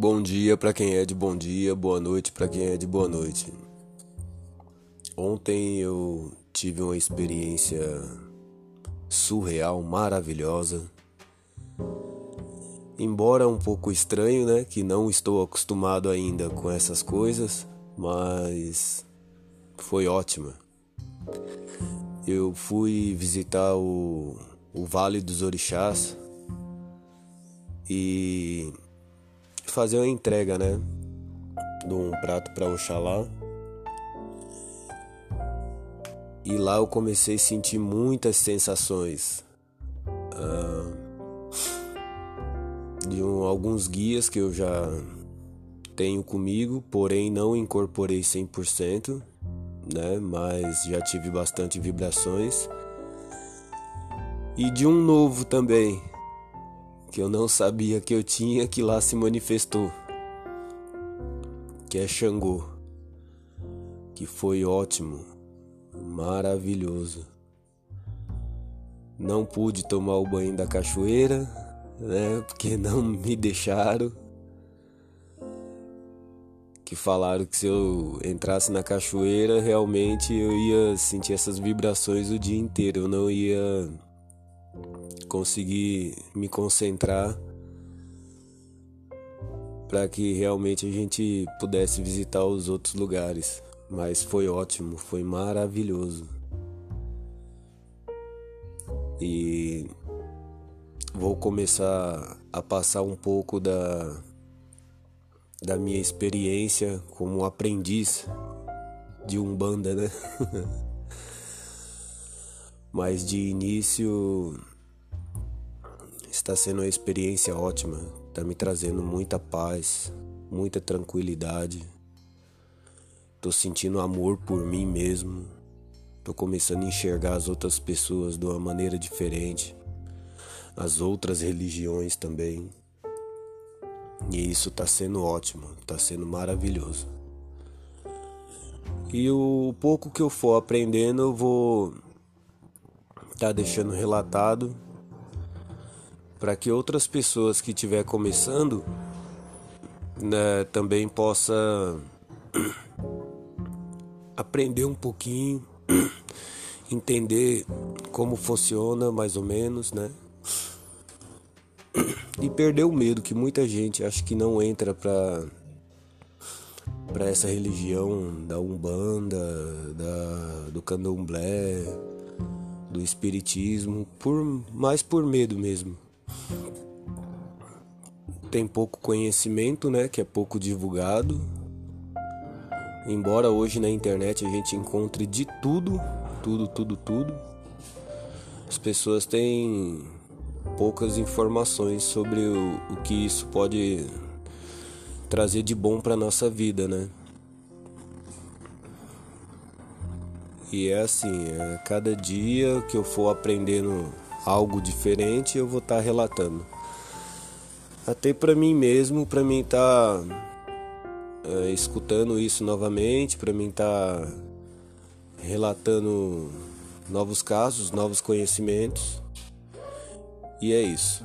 Bom dia para quem é de bom dia, boa noite para quem é de boa noite. Ontem eu tive uma experiência surreal, maravilhosa. Embora um pouco estranho, né, que não estou acostumado ainda com essas coisas, mas foi ótima. Eu fui visitar o, o Vale dos Orixás e fazer uma entrega, né? De um prato para Oxalá. E lá eu comecei a sentir muitas sensações. Uh, de um, alguns guias que eu já tenho comigo, porém não incorporei 100%, né? Mas já tive bastante vibrações. E de um novo também, que eu não sabia que eu tinha que lá se manifestou, que é Xangô, que foi ótimo, maravilhoso. Não pude tomar o banho da cachoeira, né, porque não me deixaram. Que falaram que se eu entrasse na cachoeira, realmente eu ia sentir essas vibrações o dia inteiro, eu não ia conseguir me concentrar para que realmente a gente pudesse visitar os outros lugares. Mas foi ótimo, foi maravilhoso. E vou começar a passar um pouco da da minha experiência como aprendiz de Umbanda, né? Mas de início Está sendo uma experiência ótima, está me trazendo muita paz, muita tranquilidade. Estou sentindo amor por mim mesmo. Estou começando a enxergar as outras pessoas de uma maneira diferente, as outras religiões também. E isso está sendo ótimo, está sendo maravilhoso. E o pouco que eu for aprendendo, eu vou estar tá deixando relatado para que outras pessoas que estiver começando né, também possa aprender um pouquinho, entender como funciona mais ou menos, né? E perder o medo que muita gente acha que não entra para para essa religião da Umbanda, da, do Candomblé, do Espiritismo, por mais por medo mesmo tem pouco conhecimento, né, que é pouco divulgado. Embora hoje na internet a gente encontre de tudo, tudo, tudo, tudo, as pessoas têm poucas informações sobre o, o que isso pode trazer de bom para nossa vida, né? E é assim, é, cada dia que eu for aprendendo algo diferente, eu vou estar tá relatando até para mim mesmo, para mim estar tá, é, escutando isso novamente, para mim estar tá relatando novos casos, novos conhecimentos. E é isso.